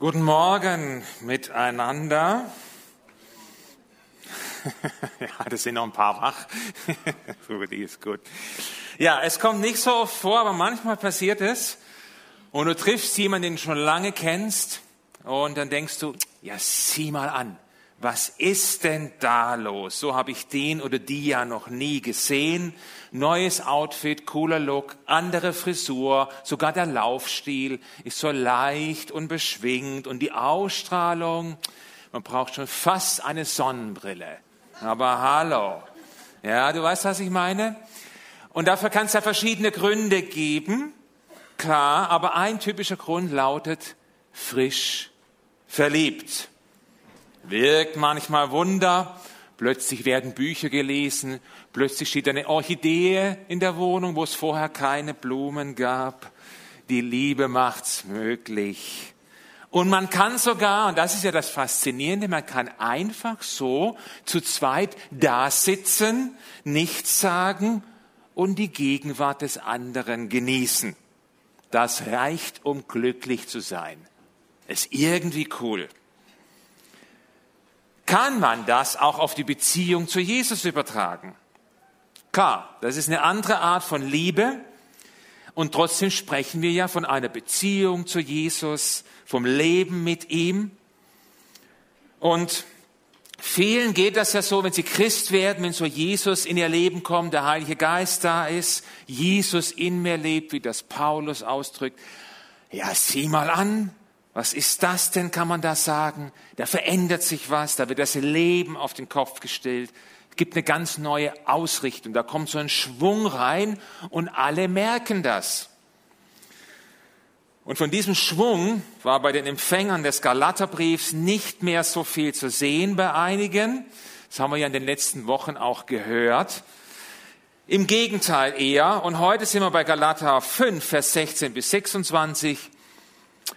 Guten Morgen miteinander. ja, das sind noch ein paar wach. Die ist gut. Ja, es kommt nicht so oft vor, aber manchmal passiert es. Und du triffst jemanden, den du schon lange kennst. Und dann denkst du, ja, sieh mal an. Was ist denn da los? So habe ich den oder die ja noch nie gesehen. Neues Outfit, cooler Look, andere Frisur, sogar der Laufstil ist so leicht und beschwingt und die Ausstrahlung, man braucht schon fast eine Sonnenbrille. Aber hallo. Ja, du weißt, was ich meine? Und dafür kann es ja verschiedene Gründe geben. Klar, aber ein typischer Grund lautet frisch verliebt wirkt manchmal Wunder. Plötzlich werden Bücher gelesen, plötzlich steht eine Orchidee in der Wohnung, wo es vorher keine Blumen gab. Die Liebe macht's möglich. Und man kann sogar, und das ist ja das Faszinierende, man kann einfach so zu zweit da sitzen, nichts sagen und die Gegenwart des anderen genießen. Das reicht, um glücklich zu sein. Ist irgendwie cool kann man das auch auf die Beziehung zu Jesus übertragen. Klar, das ist eine andere Art von Liebe und trotzdem sprechen wir ja von einer Beziehung zu Jesus, vom Leben mit ihm. Und vielen geht das ja so, wenn sie Christ werden, wenn so Jesus in ihr Leben kommt, der Heilige Geist da ist, Jesus in mir lebt, wie das Paulus ausdrückt. Ja, sieh mal an, was ist das denn, kann man da sagen? Da verändert sich was, da wird das Leben auf den Kopf gestellt. Es gibt eine ganz neue Ausrichtung, da kommt so ein Schwung rein und alle merken das. Und von diesem Schwung war bei den Empfängern des Galaterbriefs nicht mehr so viel zu sehen bei einigen. Das haben wir ja in den letzten Wochen auch gehört. Im Gegenteil eher. Und heute sind wir bei Galater 5, Vers 16 bis 26.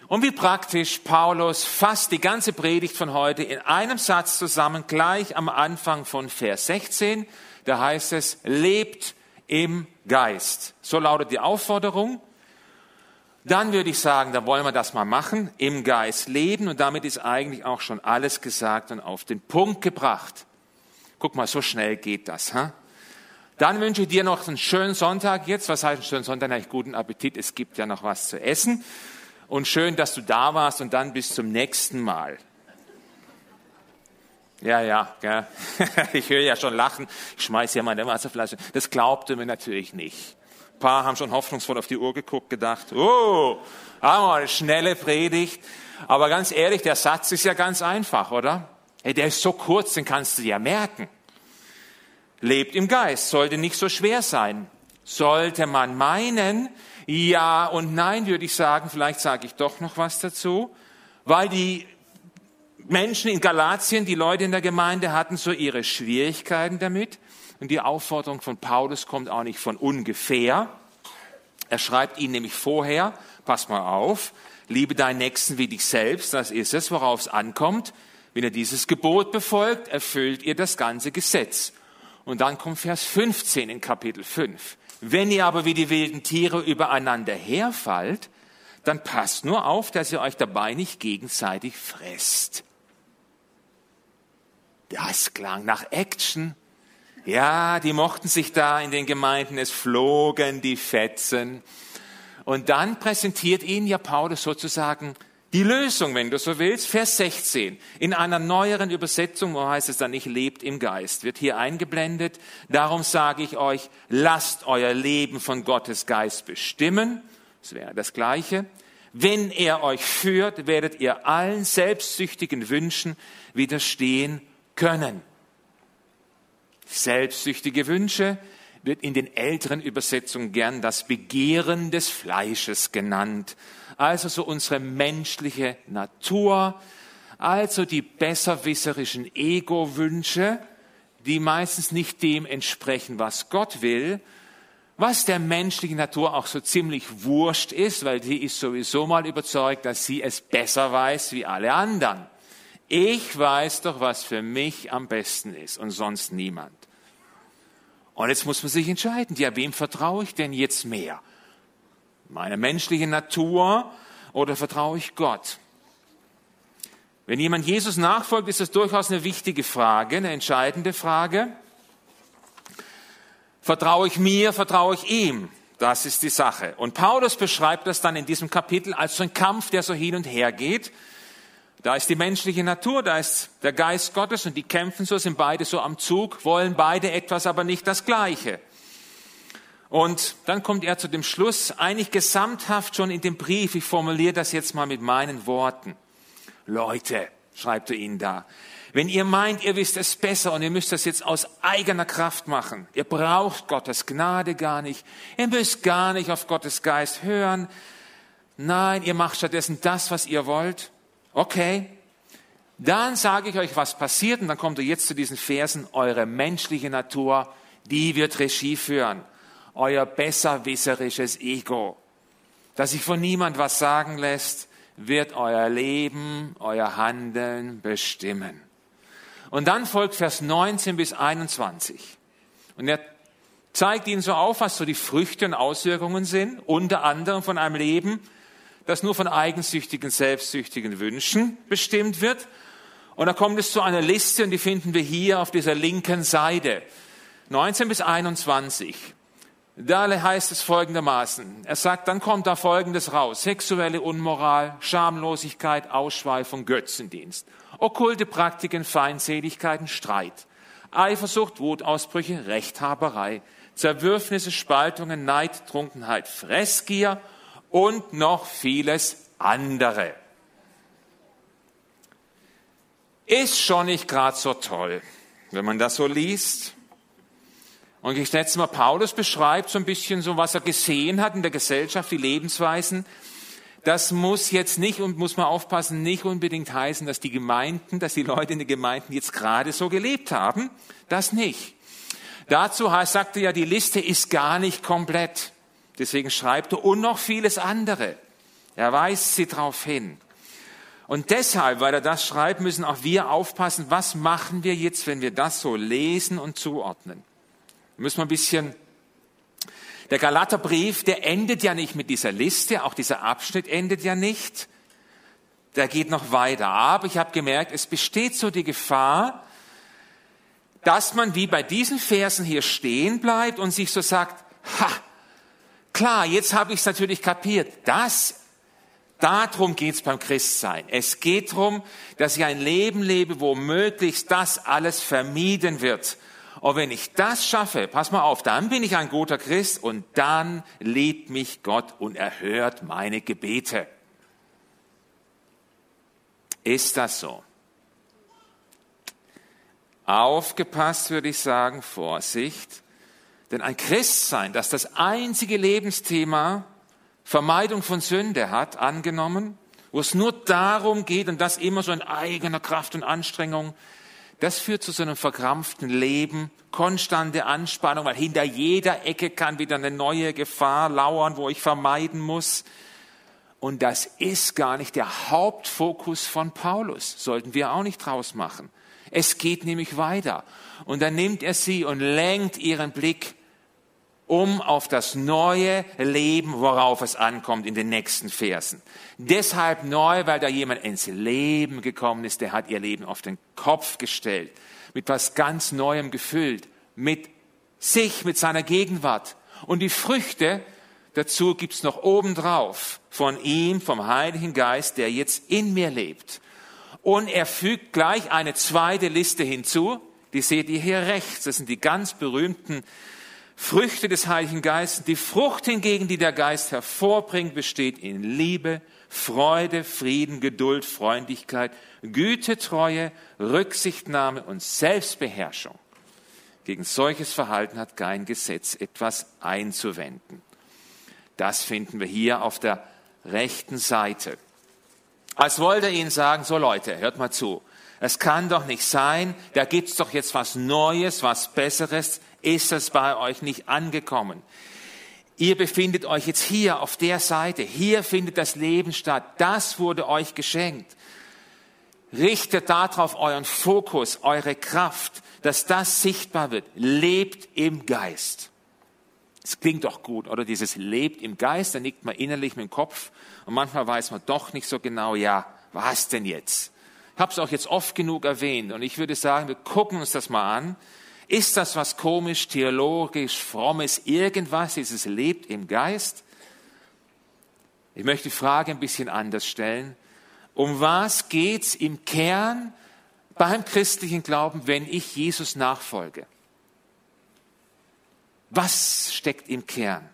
Und wie praktisch Paulus fasst die ganze Predigt von heute in einem Satz zusammen, gleich am Anfang von Vers 16. Da heißt es, lebt im Geist. So lautet die Aufforderung. Dann würde ich sagen, da wollen wir das mal machen, im Geist leben. Und damit ist eigentlich auch schon alles gesagt und auf den Punkt gebracht. Guck mal, so schnell geht das. Huh? Dann wünsche ich dir noch einen schönen Sonntag jetzt. Was heißt einen schönen Sonntag? Eigentlich guten Appetit. Es gibt ja noch was zu essen und schön, dass du da warst und dann bis zum nächsten Mal. Ja, ja, ja. ich höre ja schon lachen. Ich schmeiße ja meine Wasserflasche. Das glaubte mir natürlich nicht. Ein paar haben schon hoffnungsvoll auf die Uhr geguckt, gedacht, oh, haben wir eine schnelle Predigt. Aber ganz ehrlich, der Satz ist ja ganz einfach, oder? Hey, der ist so kurz, den kannst du ja merken. Lebt im Geist, sollte nicht so schwer sein. Sollte man meinen, ja und nein, würde ich sagen. Vielleicht sage ich doch noch was dazu. Weil die Menschen in Galatien, die Leute in der Gemeinde hatten so ihre Schwierigkeiten damit. Und die Aufforderung von Paulus kommt auch nicht von ungefähr. Er schreibt ihnen nämlich vorher, pass mal auf, liebe deinen Nächsten wie dich selbst, das ist es, worauf es ankommt. Wenn ihr dieses Gebot befolgt, erfüllt ihr das ganze Gesetz. Und dann kommt Vers 15 in Kapitel 5. Wenn ihr aber wie die wilden Tiere übereinander herfallt, dann passt nur auf, dass ihr euch dabei nicht gegenseitig fresst. Das klang nach Action. Ja, die mochten sich da in den Gemeinden, es flogen die Fetzen. Und dann präsentiert ihnen ja Paulus sozusagen die Lösung, wenn du so willst, Vers 16. In einer neueren Übersetzung, wo heißt es dann nicht, lebt im Geist, wird hier eingeblendet. Darum sage ich euch, lasst euer Leben von Gottes Geist bestimmen. Das wäre das Gleiche. Wenn er euch führt, werdet ihr allen selbstsüchtigen Wünschen widerstehen können. Selbstsüchtige Wünsche wird in den älteren Übersetzungen gern das Begehren des Fleisches genannt also so unsere menschliche Natur, also die besserwisserischen Ego-Wünsche, die meistens nicht dem entsprechen, was Gott will, was der menschlichen Natur auch so ziemlich wurscht ist, weil die ist sowieso mal überzeugt, dass sie es besser weiß wie alle anderen. Ich weiß doch, was für mich am besten ist und sonst niemand. Und jetzt muss man sich entscheiden, ja, wem vertraue ich denn jetzt mehr? Meiner menschlichen Natur oder vertraue ich Gott? Wenn jemand Jesus nachfolgt, ist das durchaus eine wichtige Frage, eine entscheidende Frage. Vertraue ich mir, vertraue ich ihm? Das ist die Sache. Und Paulus beschreibt das dann in diesem Kapitel als so ein Kampf, der so hin und her geht. Da ist die menschliche Natur, da ist der Geist Gottes und die kämpfen so, sind beide so am Zug, wollen beide etwas, aber nicht das Gleiche. Und dann kommt er zu dem Schluss, eigentlich gesamthaft schon in dem Brief, ich formuliere das jetzt mal mit meinen Worten. Leute, schreibt er ihnen da, wenn ihr meint, ihr wisst es besser und ihr müsst das jetzt aus eigener Kraft machen, ihr braucht Gottes Gnade gar nicht, ihr müsst gar nicht auf Gottes Geist hören, nein, ihr macht stattdessen das, was ihr wollt, okay, dann sage ich euch, was passiert und dann kommt ihr jetzt zu diesen Versen, eure menschliche Natur, die wird Regie führen, euer besserwisserisches Ego, das sich von niemand was sagen lässt, wird euer Leben, euer Handeln bestimmen. Und dann folgt Vers 19 bis 21. Und er zeigt ihnen so auf, was so die Früchte und Auswirkungen sind, unter anderem von einem Leben, das nur von eigensüchtigen, selbstsüchtigen Wünschen bestimmt wird. Und da kommt es zu einer Liste und die finden wir hier auf dieser linken Seite. 19 bis 21. Da heißt es folgendermaßen. Er sagt, dann kommt da Folgendes raus. Sexuelle Unmoral, Schamlosigkeit, Ausschweifung, Götzendienst okkulte Praktiken, Feindseligkeiten, Streit, Eifersucht, Wutausbrüche, Rechthaberei, Zerwürfnisse, Spaltungen, Neid, Trunkenheit, Fressgier und noch vieles andere. Ist schon nicht gerade so toll, wenn man das so liest. Und ich schätze mal, Paulus beschreibt so ein bisschen so, was er gesehen hat in der Gesellschaft, die Lebensweisen das muss jetzt nicht und muss man aufpassen, nicht unbedingt heißen, dass die Gemeinden, dass die Leute in den Gemeinden jetzt gerade so gelebt haben. Das nicht. Dazu sagte ja, die Liste ist gar nicht komplett. Deswegen schreibt er und noch vieles andere. Er weist sie darauf hin. Und deshalb, weil er das schreibt, müssen auch wir aufpassen, was machen wir jetzt, wenn wir das so lesen und zuordnen. Müssen wir ein bisschen der Galaterbrief, der endet ja nicht mit dieser Liste, auch dieser Abschnitt endet ja nicht. Der geht noch weiter. Aber ich habe gemerkt, es besteht so die Gefahr, dass man wie bei diesen Versen hier stehen bleibt und sich so sagt, ha, klar, jetzt habe ich es natürlich kapiert. Das, darum geht es beim Christsein. Es geht darum, dass ich ein Leben lebe, wo möglichst das alles vermieden wird und wenn ich das schaffe, pass mal auf, dann bin ich ein guter Christ und dann liebt mich Gott und erhört meine Gebete. Ist das so? Aufgepasst würde ich sagen, Vorsicht, denn ein Christsein, das das einzige Lebensthema Vermeidung von Sünde hat, angenommen, wo es nur darum geht und das immer so in eigener Kraft und Anstrengung, das führt zu so einem verkrampften Leben, konstante Anspannung, weil hinter jeder Ecke kann wieder eine neue Gefahr lauern, wo ich vermeiden muss. Und das ist gar nicht der Hauptfokus von Paulus, sollten wir auch nicht draus machen. Es geht nämlich weiter. Und dann nimmt er sie und lenkt ihren Blick um auf das neue Leben, worauf es ankommt in den nächsten Versen. Deshalb neu, weil da jemand ins Leben gekommen ist, der hat ihr Leben auf den Kopf gestellt, mit was ganz Neuem gefüllt, mit sich, mit seiner Gegenwart. Und die Früchte dazu gibt's noch obendrauf von ihm, vom Heiligen Geist, der jetzt in mir lebt. Und er fügt gleich eine zweite Liste hinzu, die seht ihr hier rechts. Das sind die ganz berühmten Früchte des Heiligen Geistes. Die Frucht hingegen, die der Geist hervorbringt, besteht in Liebe, Freude, Frieden, Geduld, Freundlichkeit, Güte, Treue, Rücksichtnahme und Selbstbeherrschung. Gegen solches Verhalten hat kein Gesetz etwas einzuwenden. Das finden wir hier auf der rechten Seite. Als wollte er ihnen sagen, so Leute, hört mal zu. Es kann doch nicht sein, da gibt's doch jetzt was Neues, was Besseres ist es bei euch nicht angekommen. Ihr befindet euch jetzt hier auf der Seite. Hier findet das Leben statt. Das wurde euch geschenkt. Richtet darauf euren Fokus, eure Kraft, dass das sichtbar wird. Lebt im Geist. Es klingt doch gut, oder? Dieses lebt im Geist, da nickt man innerlich mit dem Kopf und manchmal weiß man doch nicht so genau, ja, was denn jetzt? Habe es auch jetzt oft genug erwähnt und ich würde sagen, wir gucken uns das mal an. Ist das was komisch, theologisch, frommes, irgendwas, dieses lebt im Geist? Ich möchte die Frage ein bisschen anders stellen. Um was geht's im Kern beim christlichen Glauben, wenn ich Jesus nachfolge? Was steckt im Kern?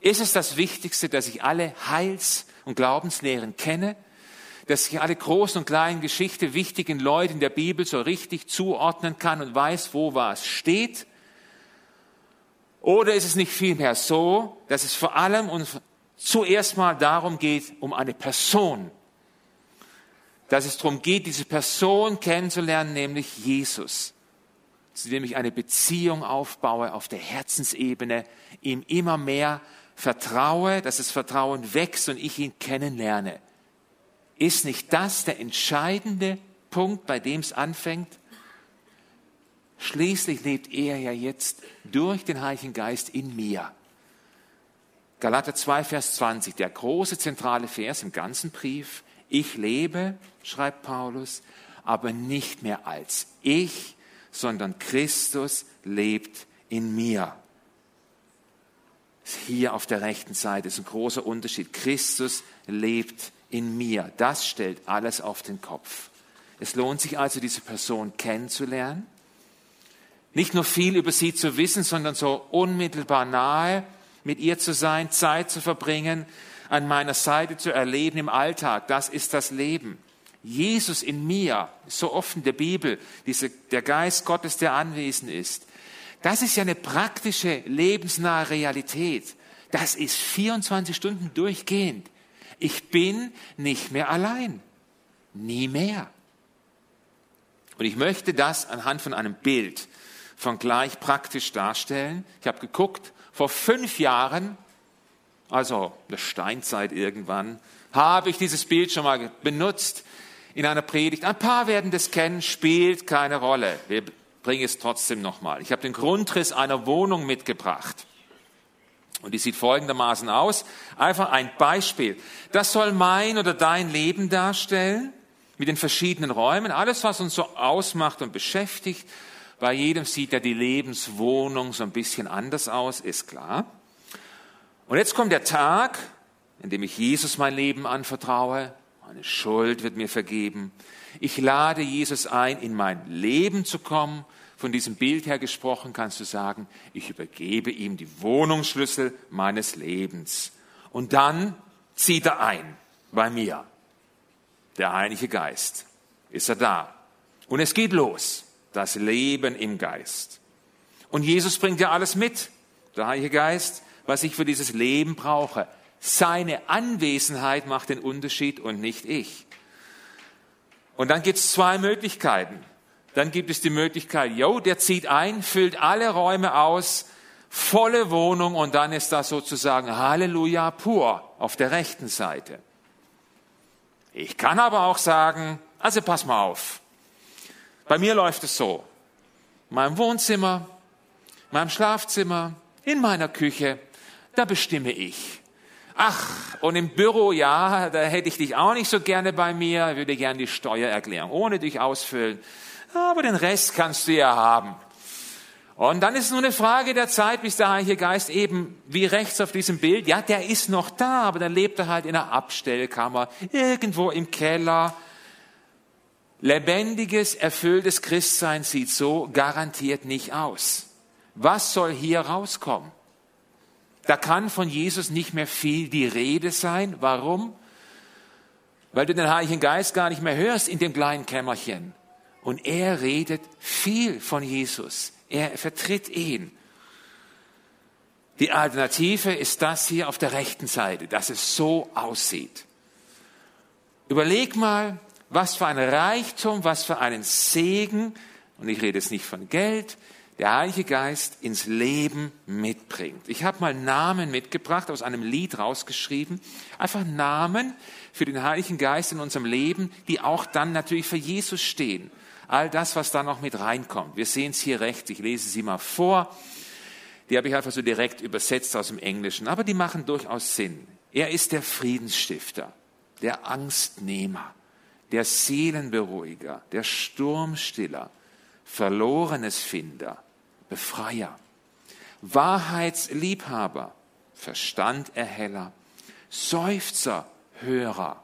Ist es das Wichtigste, dass ich alle Heils- und Glaubenslehren kenne? Dass ich alle großen und kleinen Geschichte wichtigen Leute in der Bibel so richtig zuordnen kann und weiß, wo was steht? Oder ist es nicht vielmehr so, dass es vor allem und zuerst mal darum geht, um eine Person, dass es darum geht, diese Person kennenzulernen, nämlich Jesus, zu dem ich eine Beziehung aufbaue auf der Herzensebene, ihm immer mehr vertraue, dass das Vertrauen wächst und ich ihn kennenlerne. Ist nicht das der entscheidende Punkt, bei dem es anfängt? Schließlich lebt er ja jetzt durch den Heiligen Geist in mir. Galater 2, Vers 20, der große zentrale Vers im ganzen Brief. Ich lebe, schreibt Paulus, aber nicht mehr als ich, sondern Christus lebt in mir. Hier auf der rechten Seite ist ein großer Unterschied. Christus lebt in mir. Das stellt alles auf den Kopf. Es lohnt sich also, diese Person kennenzulernen. Nicht nur viel über sie zu wissen, sondern so unmittelbar nahe mit ihr zu sein, Zeit zu verbringen, an meiner Seite zu erleben im Alltag. Das ist das Leben. Jesus in mir, so oft in der Bibel, diese, der Geist Gottes, der anwesend ist. Das ist ja eine praktische, lebensnahe Realität. Das ist 24 Stunden durchgehend. Ich bin nicht mehr allein. Nie mehr. Und ich möchte das anhand von einem Bild von gleich praktisch darstellen. Ich habe geguckt, vor fünf Jahren, also der Steinzeit irgendwann, habe ich dieses Bild schon mal benutzt in einer Predigt. Ein paar werden das kennen, spielt keine Rolle. Wir bringen es trotzdem nochmal. Ich habe den Grundriss einer Wohnung mitgebracht. Und die sieht folgendermaßen aus. Einfach ein Beispiel. Das soll mein oder dein Leben darstellen, mit den verschiedenen Räumen. Alles, was uns so ausmacht und beschäftigt. Bei jedem sieht ja die Lebenswohnung so ein bisschen anders aus, ist klar. Und jetzt kommt der Tag, in dem ich Jesus mein Leben anvertraue. Meine Schuld wird mir vergeben. Ich lade Jesus ein, in mein Leben zu kommen. Von diesem Bild her gesprochen kannst du sagen, ich übergebe ihm die Wohnungsschlüssel meines Lebens. Und dann zieht er ein bei mir. Der Heilige Geist. Ist er da? Und es geht los das Leben im Geist. Und Jesus bringt ja alles mit, der Heilige Geist, was ich für dieses Leben brauche. Seine Anwesenheit macht den Unterschied und nicht ich. Und dann gibt es zwei Möglichkeiten. Dann gibt es die Möglichkeit, jo, der zieht ein, füllt alle Räume aus, volle Wohnung und dann ist das sozusagen Halleluja pur auf der rechten Seite. Ich kann aber auch sagen, also pass mal auf, bei mir läuft es so. In meinem Wohnzimmer, in meinem Schlafzimmer, in meiner Küche, da bestimme ich. Ach, und im Büro, ja, da hätte ich dich auch nicht so gerne bei mir, würde gerne die Steuererklärung ohne dich ausfüllen. Aber den Rest kannst du ja haben. Und dann ist nur eine Frage der Zeit, bis der Heilige Geist eben, wie rechts auf diesem Bild, ja, der ist noch da, aber dann lebt er halt in einer Abstellkammer, irgendwo im Keller, Lebendiges, erfülltes Christsein sieht so garantiert nicht aus. Was soll hier rauskommen? Da kann von Jesus nicht mehr viel die Rede sein. Warum? Weil du den Heiligen Geist gar nicht mehr hörst in dem kleinen Kämmerchen. Und er redet viel von Jesus. Er vertritt ihn. Die Alternative ist das hier auf der rechten Seite, dass es so aussieht. Überleg mal, was für ein Reichtum, was für einen Segen, und ich rede jetzt nicht von Geld, der Heilige Geist ins Leben mitbringt. Ich habe mal Namen mitgebracht, aus einem Lied rausgeschrieben. Einfach Namen für den Heiligen Geist in unserem Leben, die auch dann natürlich für Jesus stehen. All das, was da noch mit reinkommt. Wir sehen es hier rechts, ich lese sie mal vor. Die habe ich einfach so direkt übersetzt aus dem Englischen, aber die machen durchaus Sinn. Er ist der Friedensstifter, der Angstnehmer, der Seelenberuhiger, der Sturmstiller, Verlorenes Finder, Befreier, Wahrheitsliebhaber, Verstanderheller, Seufzer, Hörer,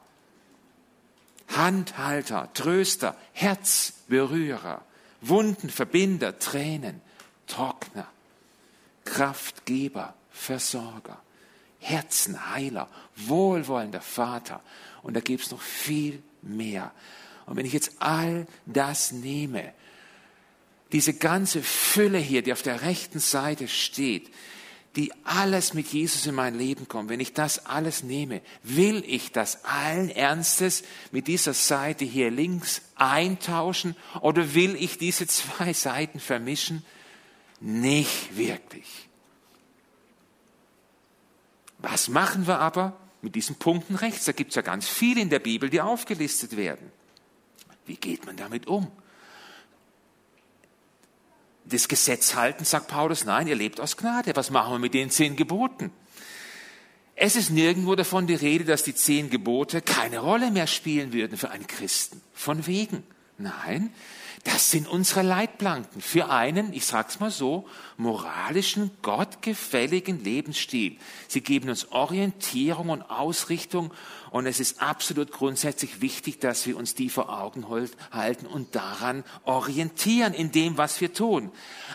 Handhalter, Tröster, Herzberührer, Wundenverbinder, Tränen, Trockner, Kraftgeber, Versorger, Herzenheiler, wohlwollender Vater. Und da gibt es noch viel mehr. Und wenn ich jetzt all das nehme, diese ganze Fülle hier, die auf der rechten Seite steht, die alles mit Jesus in mein Leben kommt, wenn ich das alles nehme, will ich das allen Ernstes mit dieser Seite hier links eintauschen oder will ich diese zwei Seiten vermischen? Nicht wirklich. Was machen wir aber mit diesen Punkten rechts? Da gibt es ja ganz viele in der Bibel, die aufgelistet werden. Wie geht man damit um? Das Gesetz halten, sagt Paulus, nein, ihr lebt aus Gnade. Was machen wir mit den zehn Geboten? Es ist nirgendwo davon die Rede, dass die zehn Gebote keine Rolle mehr spielen würden für einen Christen. Von wegen. Nein, das sind unsere Leitplanken für einen, ich sag's mal so, moralischen, gottgefälligen Lebensstil. Sie geben uns Orientierung und Ausrichtung und es ist absolut grundsätzlich wichtig, dass wir uns die vor Augen halten und daran orientieren in dem, was wir tun.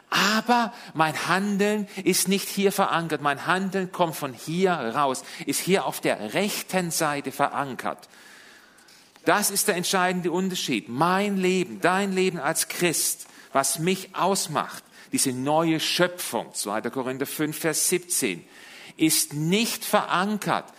Aber mein Handeln ist nicht hier verankert. Mein Handeln kommt von hier raus, ist hier auf der rechten Seite verankert. Das ist der entscheidende Unterschied. Mein Leben, dein Leben als Christ, was mich ausmacht, diese neue Schöpfung, 2. Korinther 5, Vers 17, ist nicht verankert,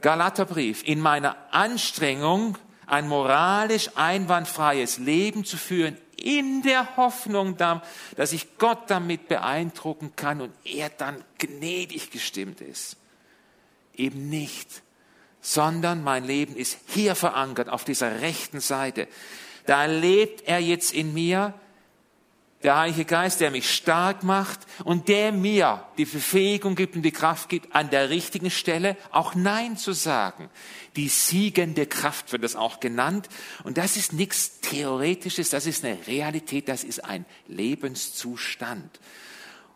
Galaterbrief, in meiner Anstrengung, ein moralisch einwandfreies Leben zu führen, in der Hoffnung, dass ich Gott damit beeindrucken kann und er dann gnädig gestimmt ist. Eben nicht sondern mein Leben ist hier verankert, auf dieser rechten Seite. Da lebt er jetzt in mir, der Heilige Geist, der mich stark macht und der mir die Befähigung gibt und die Kraft gibt, an der richtigen Stelle auch Nein zu sagen. Die siegende Kraft wird das auch genannt. Und das ist nichts Theoretisches, das ist eine Realität, das ist ein Lebenszustand.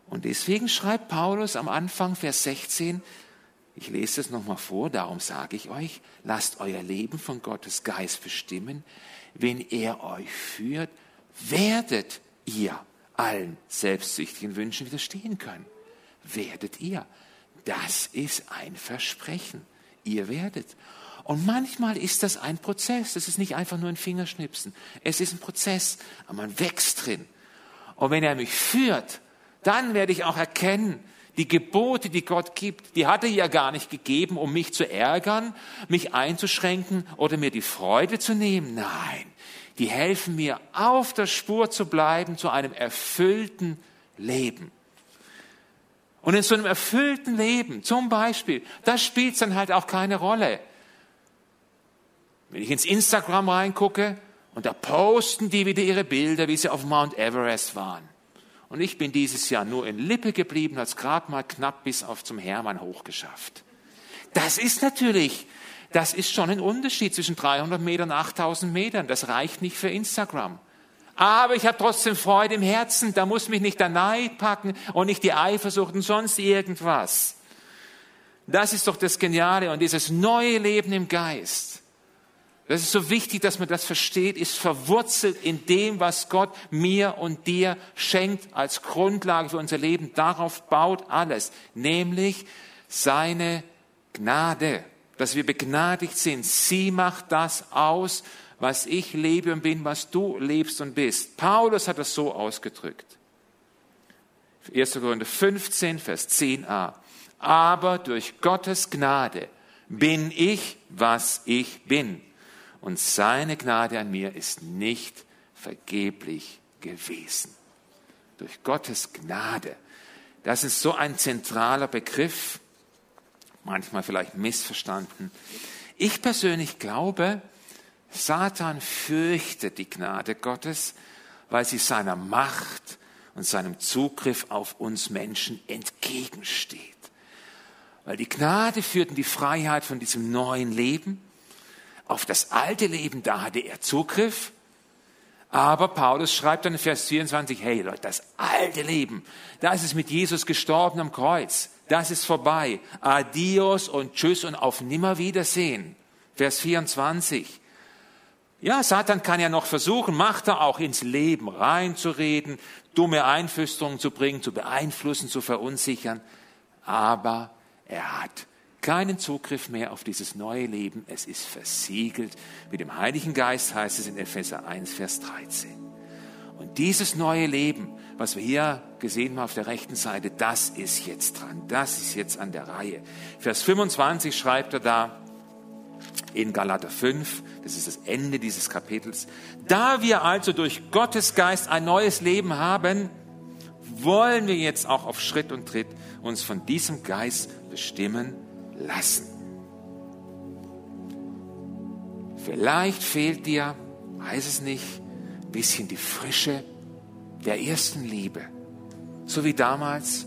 Und deswegen schreibt Paulus am Anfang, Vers 16, ich lese es nochmal vor, darum sage ich euch, lasst euer Leben von Gottes Geist bestimmen. Wenn er euch führt, werdet ihr allen selbstsüchtigen Wünschen widerstehen können. Werdet ihr. Das ist ein Versprechen. Ihr werdet. Und manchmal ist das ein Prozess. Das ist nicht einfach nur ein Fingerschnipsen. Es ist ein Prozess, aber man wächst drin. Und wenn er mich führt, dann werde ich auch erkennen, die Gebote, die Gott gibt, die hat er ja gar nicht gegeben, um mich zu ärgern, mich einzuschränken oder mir die Freude zu nehmen. Nein, die helfen mir, auf der Spur zu bleiben zu einem erfüllten Leben. Und in so einem erfüllten Leben, zum Beispiel, da spielt es dann halt auch keine Rolle. Wenn ich ins Instagram reingucke und da posten die wieder ihre Bilder, wie sie auf Mount Everest waren. Und ich bin dieses Jahr nur in Lippe geblieben, als gerade mal knapp bis auf zum Hermann hochgeschafft. Das ist natürlich, das ist schon ein Unterschied zwischen 300 Metern und 8000 Metern. Das reicht nicht für Instagram. Aber ich habe trotzdem Freude im Herzen. Da muss mich nicht der Neid packen und nicht die Eifersucht und sonst irgendwas. Das ist doch das Geniale und dieses neue Leben im Geist. Das ist so wichtig, dass man das versteht, ist verwurzelt in dem, was Gott mir und dir schenkt als Grundlage für unser Leben. Darauf baut alles, nämlich seine Gnade, dass wir begnadigt sind. Sie macht das aus, was ich lebe und bin, was du lebst und bist. Paulus hat das so ausgedrückt. 1. Korinther 15, Vers 10a. Aber durch Gottes Gnade bin ich, was ich bin und seine Gnade an mir ist nicht vergeblich gewesen. Durch Gottes Gnade. Das ist so ein zentraler Begriff, manchmal vielleicht missverstanden. Ich persönlich glaube, Satan fürchtet die Gnade Gottes, weil sie seiner Macht und seinem Zugriff auf uns Menschen entgegensteht. Weil die Gnade führt in die Freiheit von diesem neuen Leben Auf das alte Leben, da hatte er Zugriff. Aber Paulus schreibt dann in Vers 24, hey Leute, das alte Leben, da ist mit Jesus gestorben am Kreuz. Das ist vorbei. Adios und tschüss und auf Nimmerwiedersehen. Vers 24. Ja, Satan kann ja noch versuchen, macht er auch ins Leben reinzureden, dumme Einflüsterungen zu bringen, zu beeinflussen, zu verunsichern. Aber er hat keinen Zugriff mehr auf dieses neue Leben. Es ist versiegelt. Mit dem Heiligen Geist heißt es in Epheser 1, Vers 13. Und dieses neue Leben, was wir hier gesehen haben auf der rechten Seite, das ist jetzt dran. Das ist jetzt an der Reihe. Vers 25 schreibt er da in Galater 5, das ist das Ende dieses Kapitels. Da wir also durch Gottes Geist ein neues Leben haben, wollen wir jetzt auch auf Schritt und Tritt uns von diesem Geist bestimmen lassen. Vielleicht fehlt dir, weiß es nicht, ein bisschen die Frische der ersten Liebe. So wie damals,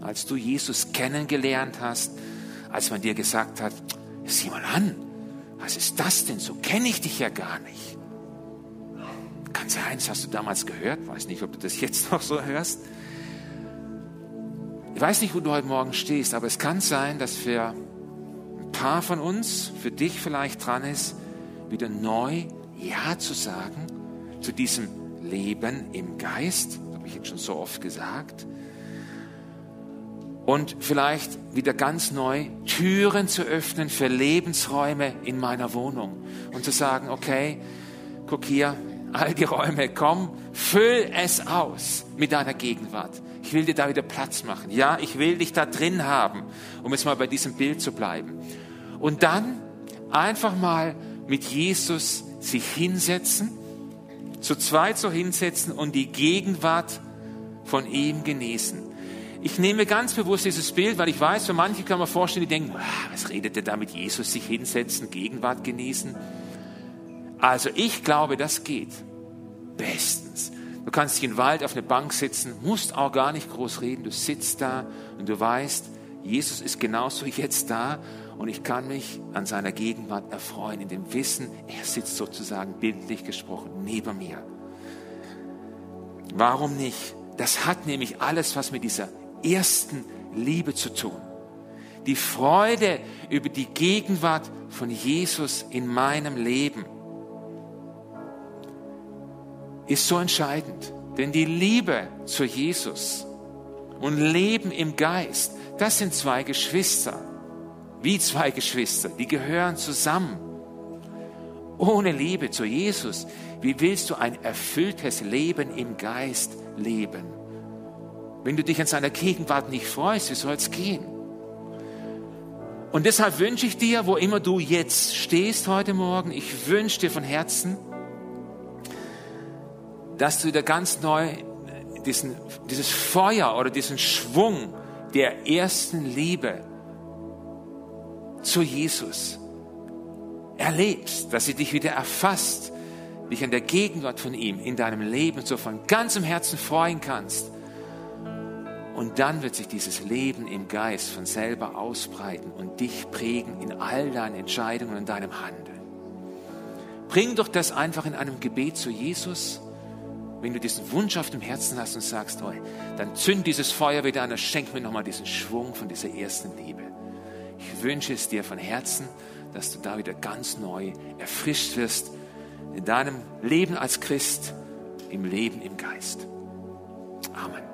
als du Jesus kennengelernt hast, als man dir gesagt hat, sieh mal an, was ist das denn? So kenne ich dich ja gar nicht. Kann sein, das hast du damals gehört, weiß nicht, ob du das jetzt noch so hörst. Ich weiß nicht, wo du heute Morgen stehst, aber es kann sein, dass für ein paar von uns, für dich vielleicht dran ist, wieder neu Ja zu sagen zu diesem Leben im Geist. Das habe ich jetzt schon so oft gesagt. Und vielleicht wieder ganz neu Türen zu öffnen für Lebensräume in meiner Wohnung und zu sagen, okay, guck hier, all die Räume, komm, füll es aus mit deiner Gegenwart. Ich will dir da wieder Platz machen. Ja, ich will dich da drin haben, um jetzt mal bei diesem Bild zu bleiben. Und dann einfach mal mit Jesus sich hinsetzen, zu zweit so hinsetzen und die Gegenwart von ihm genießen. Ich nehme ganz bewusst dieses Bild, weil ich weiß, für manche kann man vorstellen, die denken, was redet der da mit Jesus, sich hinsetzen, Gegenwart genießen. Also ich glaube, das geht. Bestens. Du kannst dich im Wald auf eine Bank sitzen, musst auch gar nicht groß reden. Du sitzt da und du weißt, Jesus ist genauso jetzt da und ich kann mich an seiner Gegenwart erfreuen, in dem Wissen, er sitzt sozusagen bildlich gesprochen neben mir. Warum nicht? Das hat nämlich alles, was mit dieser ersten Liebe zu tun. Die Freude über die Gegenwart von Jesus in meinem Leben ist so entscheidend. Denn die Liebe zu Jesus und Leben im Geist, das sind zwei Geschwister. Wie zwei Geschwister, die gehören zusammen. Ohne Liebe zu Jesus, wie willst du ein erfülltes Leben im Geist leben? Wenn du dich an seiner Gegenwart nicht freust, wie soll es gehen? Und deshalb wünsche ich dir, wo immer du jetzt stehst heute Morgen, ich wünsche dir von Herzen, dass du wieder ganz neu diesen, dieses Feuer oder diesen Schwung der ersten Liebe zu Jesus erlebst, dass sie dich wieder erfasst, dich an der Gegenwart von ihm in deinem Leben so von ganzem Herzen freuen kannst und dann wird sich dieses Leben im Geist von selber ausbreiten und dich prägen in all deinen Entscheidungen und deinem Handeln. Bring doch das einfach in einem Gebet zu Jesus. Wenn du diesen Wunsch auf dem Herzen hast und sagst, oh, dann zünd dieses Feuer wieder an und schenk mir nochmal diesen Schwung von dieser ersten Liebe. Ich wünsche es dir von Herzen, dass du da wieder ganz neu erfrischt wirst in deinem Leben als Christ, im Leben im Geist. Amen.